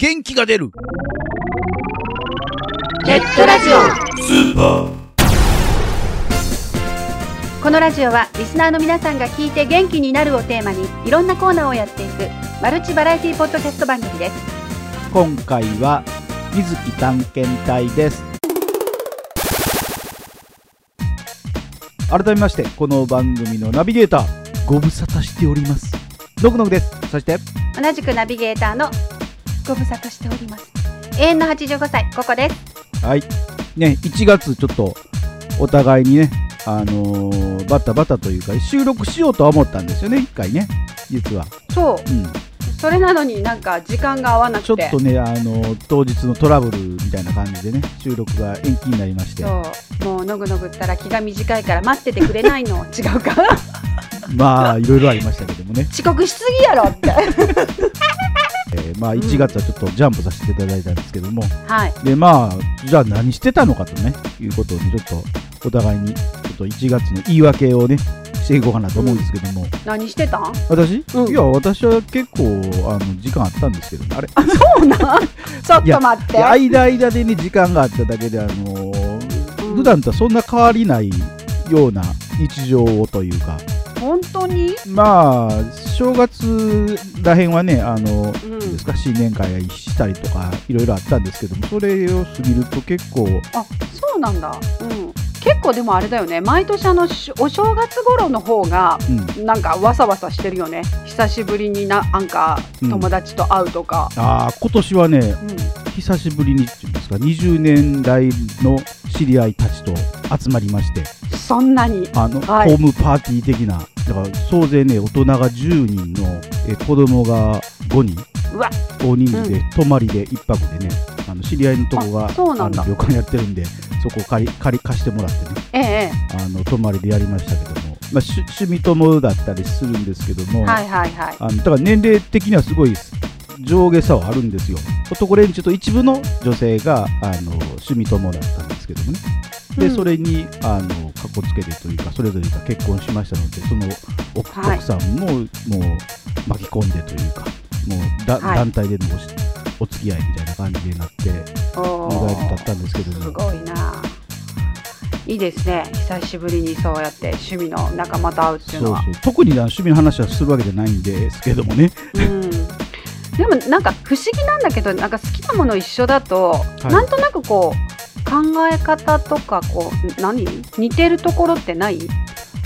元気が出る。ネットラジオ。このラジオはリスナーの皆さんが聞いて元気になるをテーマにいろんなコーナーをやっていくマルチバラエティポッドキャスト番組です。今回は水木探検隊です。改めましてこの番組のナビゲーターご無沙汰しております。のくのくです。そして同じくナビゲーターのご無沙汰しております。永遠の85歳ここです。はい。ね1月ちょっとお互いにねあのーバタバタというか収録しようとは思ったんですよね一回ね実は。そう。うん。それなのになんか時間が合わなくて。ちょっとねあのー当日のトラブルみたいな感じでね収録が延期になりまして。そう。もうのぐのぐったら気が短いから待っててくれないの。違うか？まあいろいろありましたけどもね。遅刻しすぎやろって。え ーまあ、1月はちょっとジャンプさせていただいたんですけども、はい。でまあじゃあ何してたのかとねいうことをねちょっとお互いにちょっと1月の言い訳をねしていこうかなと思うんですけども、何してたん？私、うん。いや私は結構あの時間あったんですけどねあれ？そうな？んちょっと待って。いや間間でね時間があっただけであのーうん。普段とはそんな変わりないような日常をというか本当に？まあ正月らへんはねあのうん。ですか新年会したりとかいろいろあったんですけどもそれを過ぎると結構あそうなんだ。うん結構でもあれだよね。毎年あのしお正月頃の方がうん。なんかわさわさしてるよね。久しぶりにななんかうん。友達と会うとか、ああ今年はねうん。久しぶりにっていうんですか？20年来の知り合いたちと集まりまして。そんなに。あの、はい。ホームパーティー的な。だから総勢ね大人が10人のえ子供が5人。うわ。大人数で、泊まりで1泊でねあの知り合いのとこがあそうなんだあの旅館やってるんでそこ借り借り貸してもらってね。ええあの泊まりでやりましたけども、まあ、趣趣味友だったりするんですけども、はいはいはい。あのだから年齢的にはすごい上下差はあるんですよ。男連中と一部の女性があの趣味友だったんですけどもね。で、うん。それにあのかっこつけてというかそれぞれが結婚しましたのでその奥,、はい。奥さんももう巻き込んでというかもうだ、はい。団体でのおしお付き合いみたいな感じになってお意外とー経ったんですけどもすごいな。いいですね。久しぶりにそうやって趣味の仲間と会うっていうのは。そうそう。特に趣味の話はするわけじゃないんですけどもね。うん。でもなんか不思議なんだけどなんか好きなもの一緒だと、い。なんとなくこう考え方とかこう何？似てるところってない？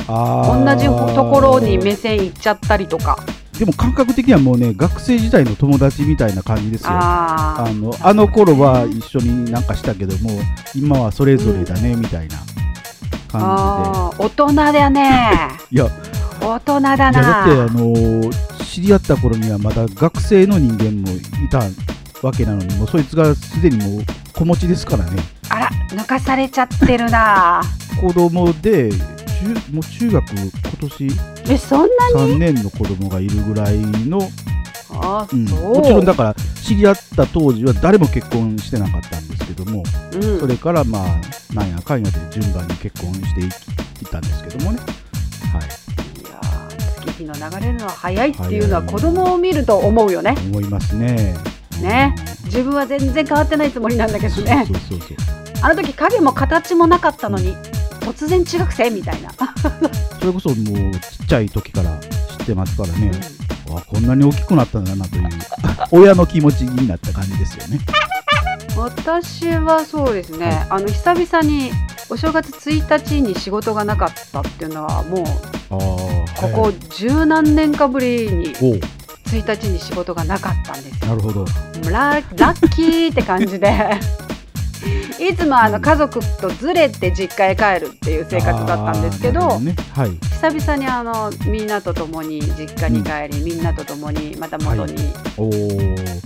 あ同ーじところに目線いっちゃったりとかでも感覚的にはもうね学生時代の友達みたいな感じですよ。あのあの頃は一緒になんかしたけども今はそれぞれだねみたいな感あー大人だね。じ でいや。大人だいやだなってあの知り合った頃にはまだ学生の人間もいたわけなのにもうそいつがすでにもう子持ちですからね。あら抜かされちゃってるな。子供で中もう中学今年。えそんな3年の子供がいるぐらいの。あうん、そう、もちろんだから知り合った当時は誰も結婚してなかったんですけども、うん。それからまあなんやかんやで順番に結婚していいったんですけどもね。はい。いやー月日の流れるのは早いっていうのは子供を見ると思うよね。思いますね。ね。自分は全然変わってないつもりなんだけうんどねそうそうそう。あの時影も形もなかったのに突然中学生みたいな、それこそもうちっちゃい時から知ってますからね、あこんなに大きくなったんだなという 親の気持ちになった感じですよね。私はそうですね、あの久々にお正月1日に仕事がなかったっていうのはもうここ十何年かぶりにおう。1日に仕事がなかったんですよ。なるほど。ララッキーって感じでいつもあの家族とずれて実家へ帰るっていう生活だったんですけどね。はい。久々にあのみんなと共に実家に帰り、みんなと共にまた元に、おお、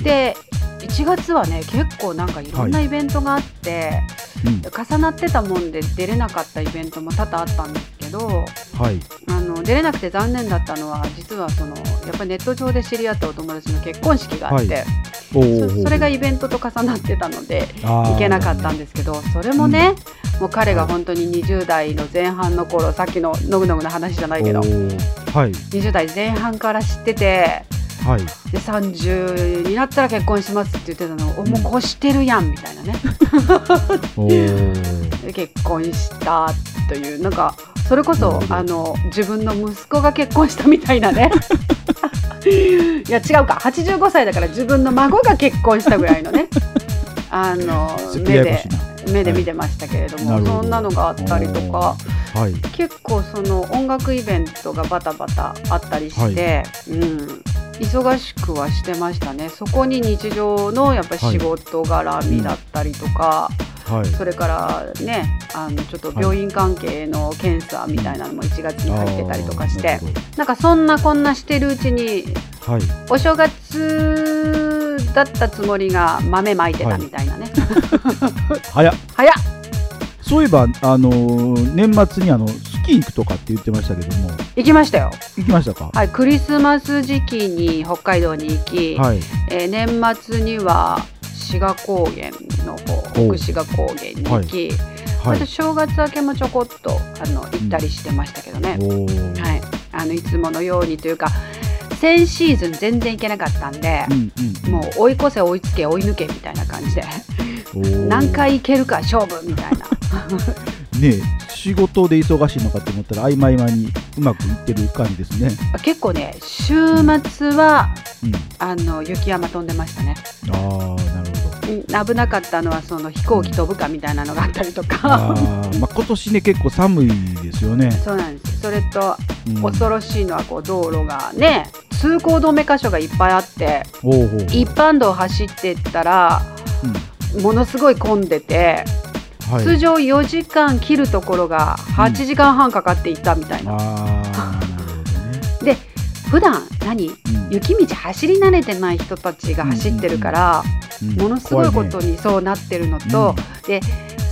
で1月はね結構なんかいろんなイベントがあって、うん、重なってたもんで出れなかったイベントも多々あったんですけどはい。あの出れなくて残念だったのは実はそのやっぱりネット上で知り合ったお友達の結婚式があって、はい。そそれがイベントと重なってたので行けなかったんですけどそれもね、もう彼が本当に20代の前半の頃さっきののぐのぐの話じゃないけどはい。20代前半から知っててはい。で30になったら結婚しますって言ってたのを、もう越してるやんみたいなね。結婚したというなんかそれこそあの自分の息子が結婚したみたいなね。いや違うか。85歳だから自分の孫が結婚したぐらいのね。あの目で目で見てましたけれども、なるほど。そんなのがあったりとかはい。結構その音楽イベントがバタバタあったりして、うん、忙しくはしてましたね。そこに日常のやっぱり仕事絡みだったりとか、はいそれからねあのちょっと病院関係の検査みたいなのも1月に入ってたりとかして、なんかそんなこんなしてるうちにはい。お正月だったつもりが豆まいてたみたいなね、早っ。早っ。そういえばあのー年末にあのスキー行くとかって言ってましたけども。行きましたよ。行きましたか？はいクリスマス時期に北海道に行き、はい。えー年末には志賀高原の方奥志賀高原に行き、はい。正月明けもちょこっとあの行ったりしてましたけどね、はい、あのいつものようにというか先シーズン全然行けなかったんでう、んうんもう追い越せ追いつけ追い抜けみたいな感じで。何回行けるか勝負みたいな ねえ仕事で忙しいのかと思ったら合間合間にうまくいってる感じですね。結構ね週末はうん。あの雪山飛んでましたね。ああなるほど。うん危なかったのはその飛行機飛ぶかみたいなのがあったりとあかーまあ今年ね結構寒いですよね、そうなんです。それとうん、恐ろしいのはこう道路がね通行止め箇所がいっぱいあっておうほうほう。一般道を走ってったらものすごい混んでて、うんはい、通常4時間切るところが8時間半かかっていたみたいな、ああなるほどね、普段何？うん。雪道走り慣れてない人たちが走ってるから、うんものすごいこと怖にそうなってるのと、で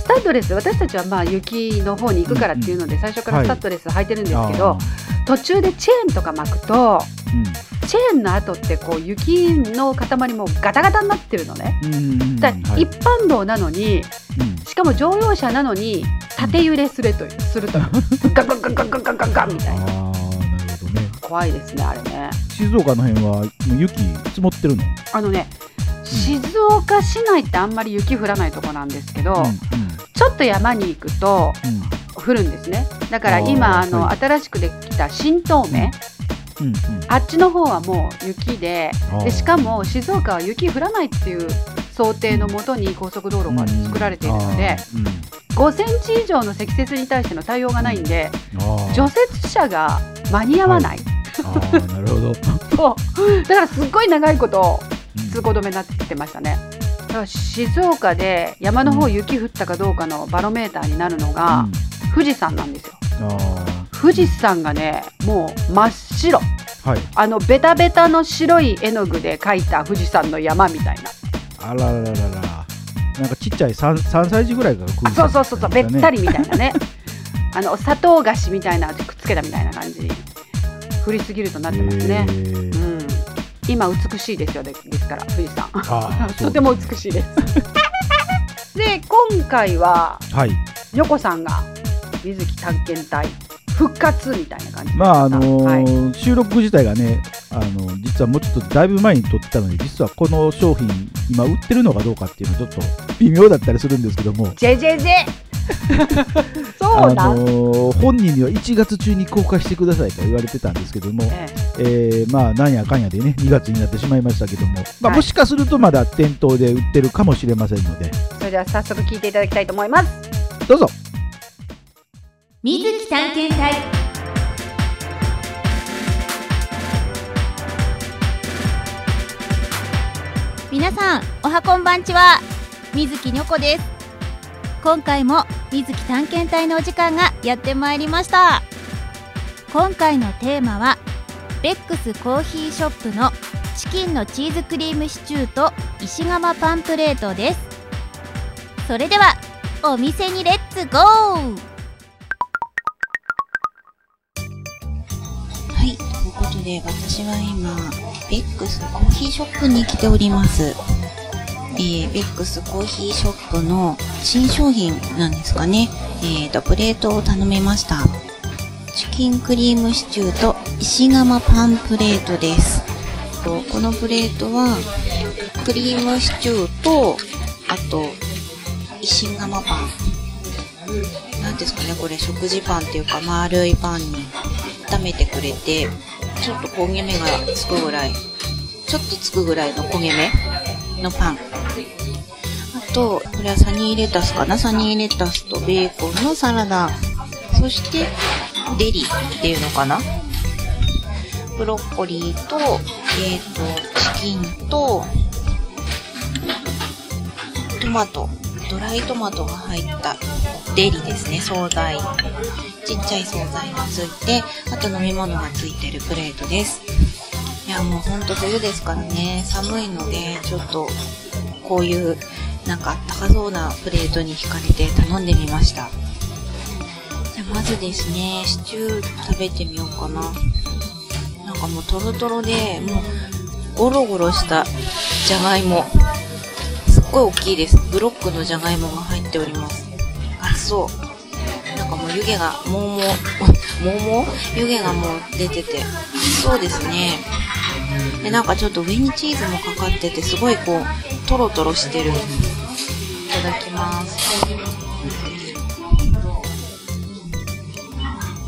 スタッドレス私たちはまあ雪の方に行くからっていうので最初からスタッドレス履いてるんですけど、途中でチェーンとか巻くとチェーンの後ってこう雪の塊もガタガタになってるのね。うんうんうん。だ一般道なのにうん。しかも乗用車なのに縦揺れするというするという。ガンガンガンガンガンガンガンガンみたいな。怖いですねあれね。静岡の辺は雪積もってるの？あのね静岡市内ってあんまり雪降らないとこなんですけど、うんうんちょっと山に行くと降るんですね。だから今あの、新しくできた新東名、うんうん。あっちの方はもう雪ででしかも静岡は雪降らないっていう想定のもとに高速道路が作られているので、うん。5センチ以上の積雪に対しての対応がないんで、除雪車が間に合わない、あーなるほど、そう。だからすっごい長いことうん。通行止めになってましたね。だから静岡で山の方雪降ったかどうかのバロメーターになるのがうん。富士山なんですよ。あ富士山がねもう真っ白。ーはい。あのベタベタの白い絵の具で描いた富士山の山みたいな。あららららら。なんかちっちゃい 3, 3歳児ぐらいが食あそうそうそうそうべったりみたいなね。あの砂糖菓子みたいなのくっつけたみたいな感じ。に降りすぎるとなってますね、うん、今美しいですよでですから富士山あ とても美しいです。で今回ははい。横さんが水木探検隊復活みたいな感じでまああのーはい。収録自体がねあの実はもうちょっとだいぶ前に撮ってたので実はこの商品今売ってるのかどうかっていうのはちょっと微妙だったりするんですけども。JJJ そあうなん、のー本人には1月中に公開してくださいと言われてたんですけども、ええ。ーまあなんやかんやでね2月になってしまいましたけども、まあ、はいもしかするとまだ店頭で売ってるかもしれませんので。えそれでは早速聞いていただきたいと思います。どうぞ。水木探検隊。皆さんおはこんばんちは。水木にょこです今回も水木探検隊のお時間がやってまいりました。今回のテーマはベックスコーヒーショップのチキンのチーズクリームシチューと石窯パンプレートです。それではお店にレッツゴー！はい、ということで私は今、ベックスコーヒーショップに来ております。えー、ベックスコーヒーショップの新商品なんですかね。えーと、プレートを頼めました。チキンクリームシチューと石窯パンプレートです。このプレートは、クリームシチューと、あと、石窯パン。なんですかね、これ食事パンっていうか丸いパンに炒めてくれて、ちょっと焦げ目がつくぐらい、ちょっとつくぐらいの焦げ目のパン。と、これはサニーレタスかな？サニーレタスとベーコンのサラダ。そして、デリっていうのかな？ブロッコリーと、えっ、ー、と、チキンと、トマト、ドライトマトが入ったデリですね、惣菜。ちっちゃい惣菜がついて、あと飲み物がついてるプレートです。いや、もうほんと冬ですからね、寒いので、ちょっと、こういう、なんかあったかそうなプレートに惹かれて頼んでみました。じゃあまずですね、シチュー食べてみようかな。なんかもうトロトロで、もう、ゴロゴロしたじゃがいも。すっごい大きいです。ブロックのじゃがいもが入っております。あ、そう。なんかもう湯気が、もうもう、もうもう？湯気がもう出てて。そうですね。で、なんかちょっと上にチーズもかかってて、すごいこう、トロトロしてる。いただきます。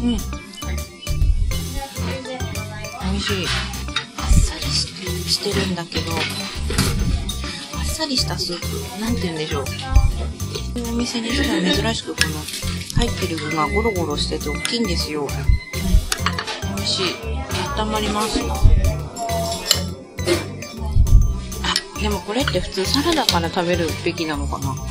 うん。美味しい。あっさりしてるんだけど、あっさりしたスープ、なんて言うんでしょう。お店にしては珍しくこの入ってる具がゴロゴロしてて大きいんですよ。うん、美味しい。温まります。でもこれって普通サラダから食べるべきなのかな？なんか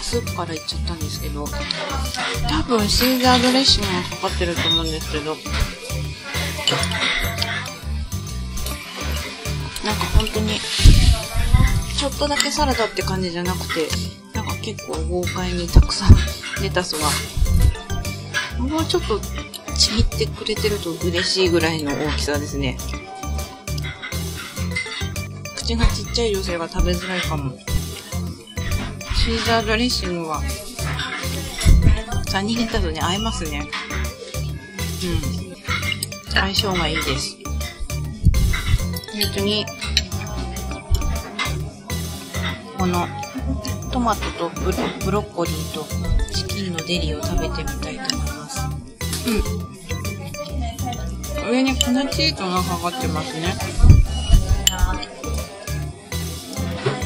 スープからいっちゃったんですけど、多分シーザードレッシングがかかってると思うんですけど、なんか本当にちょっとだけサラダって感じじゃなくて、なんか結構豪快にたくさんレタスが、もうちょっとちぎってくれてると嬉しいぐらいの大きさですね。口がちっちゃい女性が食べづらいかも。シーザードレッシングは、サニーレタスに合いますね。うん。相性がいいです。本当にこのトマトとブロッコリーとチキンのデリを食べてみたいと思います。うん。上に粉チーズがかかってますね。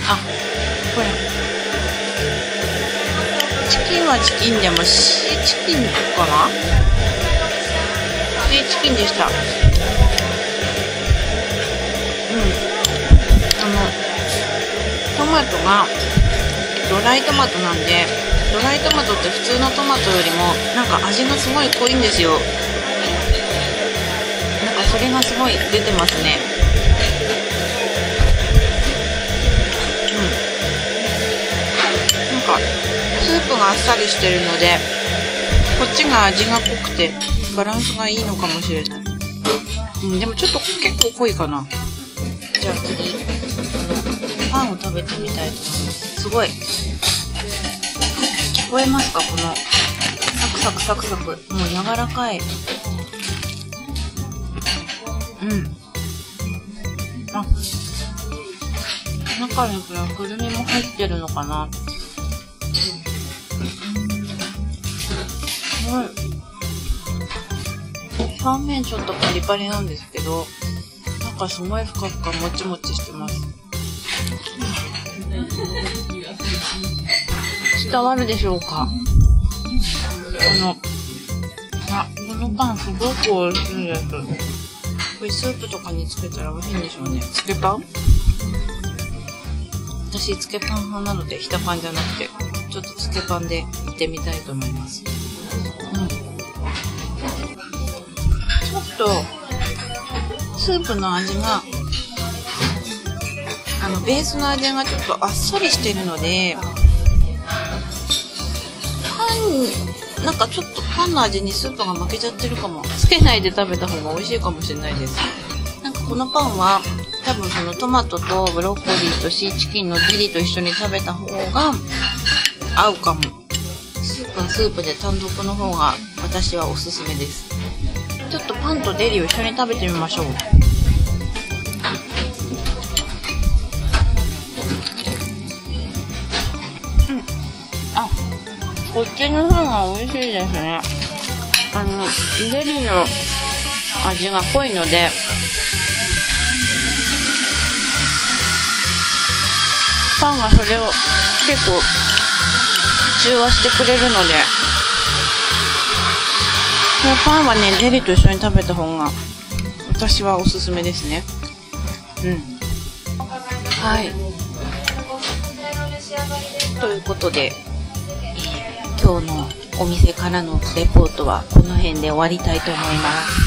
あ、これ。チキンはチキンでもシーチキンかな？シーチキンでしたうんあの。トマトがドライトマトなんでドライトマトって普通のトマトよりもなんか味がすごい濃いんですよなんかそれがすごい出てますねスープがあっさりしてるのでこっちが味が濃くてバランスがいいのかもしれないうんでもちょっと結構濃いかなじゃあ次パンを食べてみたいと思います。すごい。聞こえますか？この、サクサクサクサク。もう柔らかい。うん。あ、中にこれくるみも入ってるのかなすごい。表面ちょっとパリパリなんですけど、なんかすごいふかふかもちもちしてます。伝わるでしょうか？この、あ、このパンすごく美味しいです。これスープとかにつけたら美味しいんでしょうね。つけパン？私、つけパン派なので、ひたパンじゃなくて、ちょっとつけパンでいってみたいと思います。と、スープの味があのベースの味がちょっとあっさりしてるのでパンなんかちょっとパンの味にスープが負けちゃってるかも。つけないで食べた方が美味しいかもしれないです。なんかこのパンは多分そのトマトとブロッコリーとシーチキンのデリと一緒に食べた方が合うかも。スープはスープで単独の方が私はおすすめです。ちょっとパンとデリを一緒に食べてみましょう。こっちの方が美味しいですね。あのデリの味が濃いので。パンがそれを結構中和してくれるので。のパンはね、ゼリーと一緒に食べた方が私はおすすめですね。うん。はい。ということで、今日のお店からのレポートはこの辺で終わりたいと思います。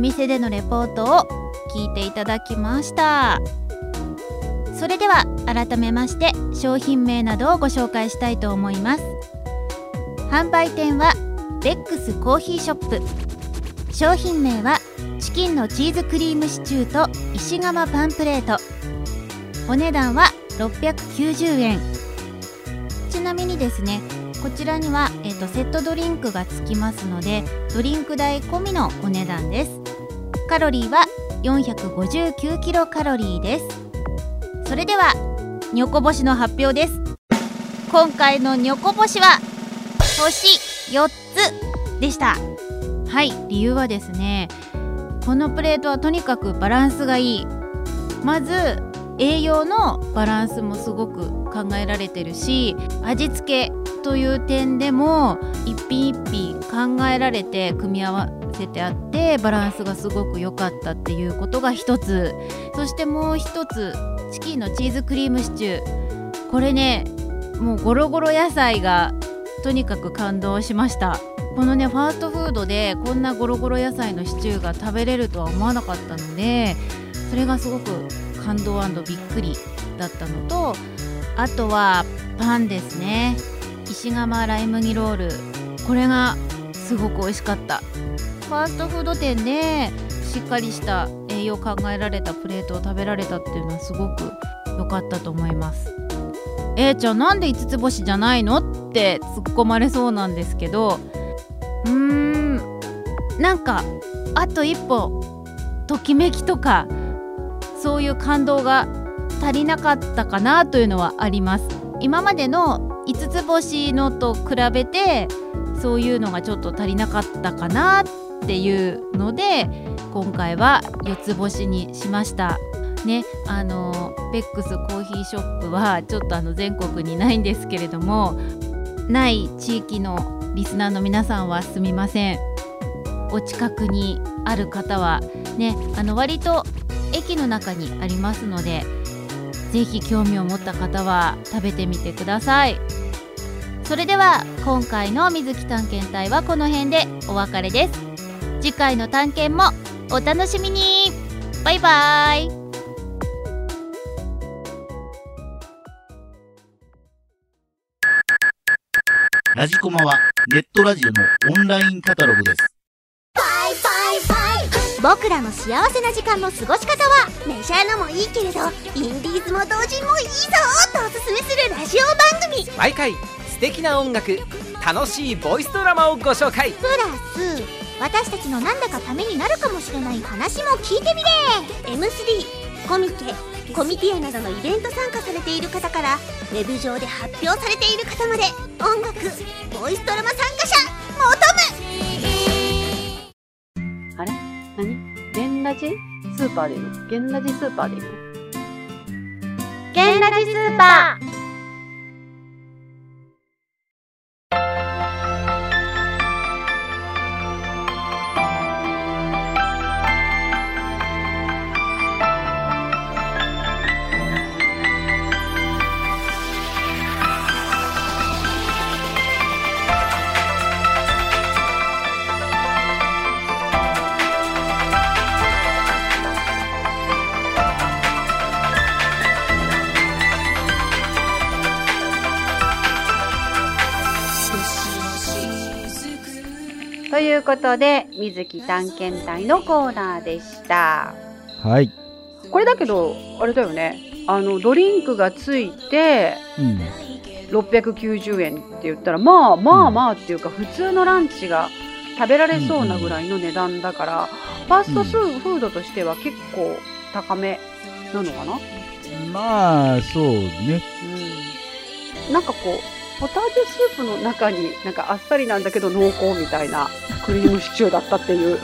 店でのレポートを聞いていただきました。それでは改めまして商品名などをご紹介したいと思います。販売店はベックスコーヒーショップ。商品名はチキンのチーズクリームシチューと石窯パンプレート。お値段は690円。ちなみにですねこちらには、えーと、セットドリンクがつきますのでドリンク代込みのお値段です。カロリーは459キロカロリーです。それではニョコ星の発表です。今回のニョコ星は星4つでした。はい理由はですねこのプレートはとにかくバランスがいい。まず栄養のバランスもすごく考えられてるし味付けという点でも一品一品考えられて組み合わせてあってバランスがすごく良かったっていうことが一つ。そしてもう一つチキンのチーズクリームシチュー。これねもうゴロゴロ野菜がとにかく感動しました。このねファーストフードでこんなゴロゴロ野菜のシチューが食べれるとは思わなかったのでそれがすごく感動びっくりだったのとあとはパンですね。石窯ライ麦ロール。これがすごく美味しかった。ファーストフード店でしっかりした栄養考えられたプレートを食べられたっていうのはすごく良かったと思います。A ちゃんなんで5つ星じゃないのって突っ込まれそうなんですけどうーんなんかあと一歩ときめきとかそういう感動が足りなかったかなというのはあります。今までの5つ星のと比べてそういうのがちょっと足りなかったかなっていうので今回は4つ星にしました。ねあのベックスコーヒーショップはちょっとあの全国にないんですけれどもない地域のリスナーの皆さんはすみません。お近くにある方はねあの割と駅の中にありますのでぜひ興味を持った方は食べてみてください。それでは今回の水木探検隊はこの辺でお別れです。次回の探検もお楽しみに。バイバイ。ラジコマはネットラジオのオンラインカタログです。僕らの幸せな時間の過ごし方はメジャーのもいいけれどインディーズも同人もいいぞとおすすめするラジオ番組。毎回素敵な音楽楽しいボイスドラマをご紹介。プラス私たちのなんだかためになるかもしれない話も聞いてみれ M3 コミケコミティアなどのイベント参加されている方からウェブ上で発表されている方まで音楽ボイスドラマ参加者求む。あれ？何？ゲンラジスーパーでいいの？ゲンラジスーパーでいいの？ゲンラジスーパーいうことで、水木探検隊のコーナーでした。はい。これだけど、あれだよね。あの、ドリンクがついて、うん、690円って言ったら、まあまあまあっていうか、普通のランチが食べられそうなぐらいの値段だから、ファーストスーフードとしては結構高めなのかな、まあ、そうね。うん、なんかこうポタージュスープの中になんかあっさりなんだけど濃厚みたいなクリームシチューだったっていう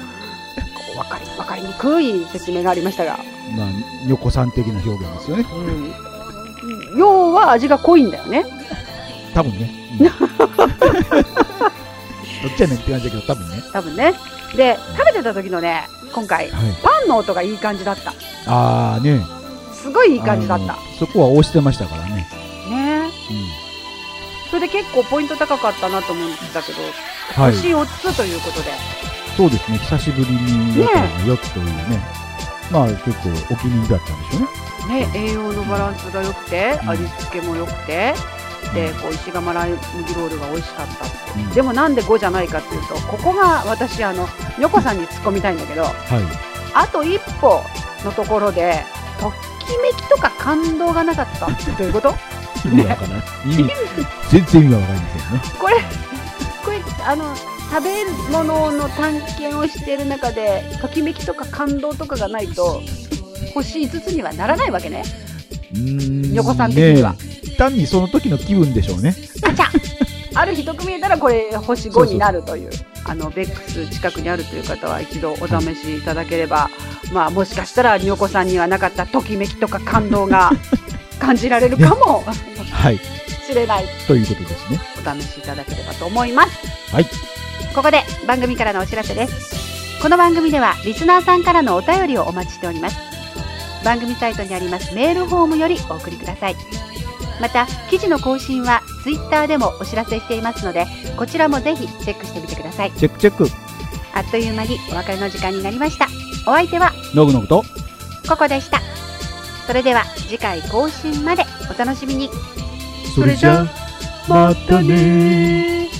分かり分かりにくい説明がありましたが、まあ、横さん的な表現ですよね。うん、要は味が濃いんだよね多分ね。うん どっちやねんって感じだけど、多分ね。多分ねで食べてた時のね今回はい。パンの音がいい感じだったああね。すごいいい感じだったそこは押してましたからね。ねうん。それで結構ポイント高かったなと思うんだけど、はい。星4つということでそうですね。久しぶりにやったのが4つというね。まあ、結構お気に入りだったんでしょうね。ね、栄養のバランスが良くて、うん味付けも良くて、でこう石窯ライ麦ロールが美味しかったって、うんでもなんで5じゃないかっていうとここが私あの横さんに突っ込みたいんだけどはい。あと一歩のところでときめきとか感動がなかったってどういうこと？意味がわからない。意味、全然意味がわかりませんね。これこれあの食べ物の探検をしている中でときめきとか感動とかがないと星5つにはならないわけねん。横さん的にはね単にその時の気分でしょうね。あ る日得見えたらこれ星5になるというあのベックス近くにあるという方は一度お試しいただければ、まあもしかしたらにおこさんにはなかったときめきとか感動が感じられるかも。はい。しれない。ということですね。お試しいただければと思います。はい。ここで番組からのお知らせです。この番組ではリスナーさんからのお便りをお待ちしております。番組サイトにあります。メールフォームよりお送りください。また記事の更新はツイッターでもお知らせしていますのでこちらもぜひチェックしてみてください。チェックチェック。あっという間にお別れの時間になりました。お相手はのぐのぐと、ココでしたそれでは次回更新までお楽しみにそれじゃ、またねー。